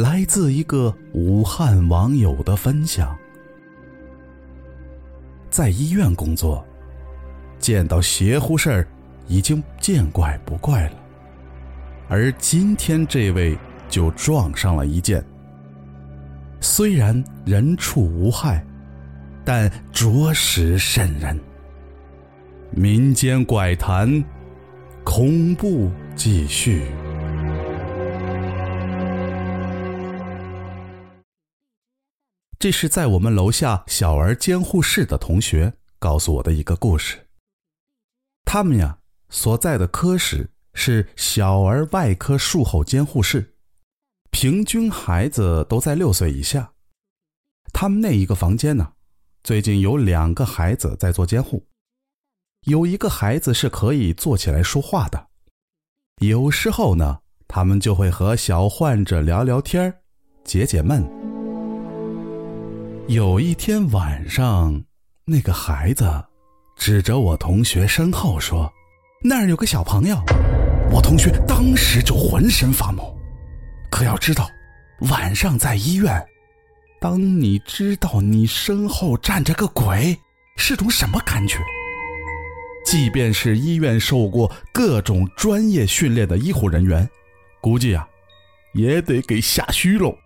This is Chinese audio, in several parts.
来自一个武汉网友的分享，在医院工作，见到邪乎事儿已经见怪不怪了，而今天这位就撞上了一件。虽然人畜无害，但着实瘆人。民间怪谈，恐怖继续。这是在我们楼下小儿监护室的同学告诉我的一个故事。他们呀所在的科室是小儿外科术后监护室，平均孩子都在六岁以下。他们那一个房间呢，最近有两个孩子在做监护，有一个孩子是可以坐起来说话的，有时候呢，他们就会和小患者聊聊天解解闷。有一天晚上，那个孩子指着我同学身后说：“那儿有个小朋友。”我同学当时就浑身发毛。可要知道，晚上在医院，当你知道你身后站着个鬼，是种什么感觉？即便是医院受过各种专业训练的医护人员，估计啊，也得给吓虚喽。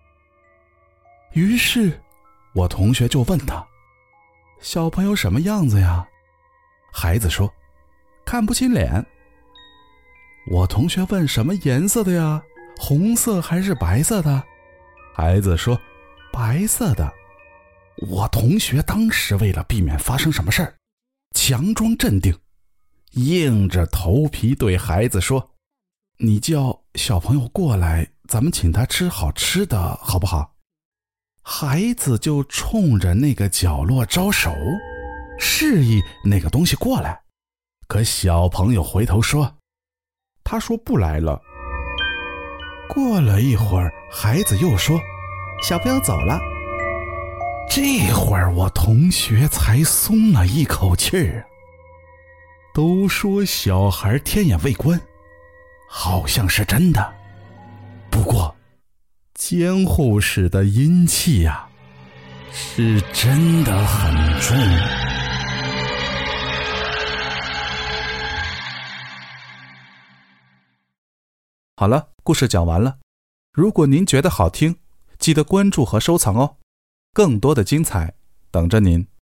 于是。我同学就问他：“小朋友什么样子呀？”孩子说：“看不清脸。”我同学问：“什么颜色的呀？红色还是白色的？”孩子说：“白色的。”我同学当时为了避免发生什么事儿，强装镇定，硬着头皮对孩子说：“你叫小朋友过来，咱们请他吃好吃的，好不好？”孩子就冲着那个角落招手，示意那个东西过来。可小朋友回头说：“他说不来了。”过了一会儿，孩子又说：“小朋友走了。”这会儿我同学才松了一口气儿。都说小孩天眼未关，好像是真的。监护室的阴气呀，是真的很重。好了，故事讲完了。如果您觉得好听，记得关注和收藏哦，更多的精彩等着您。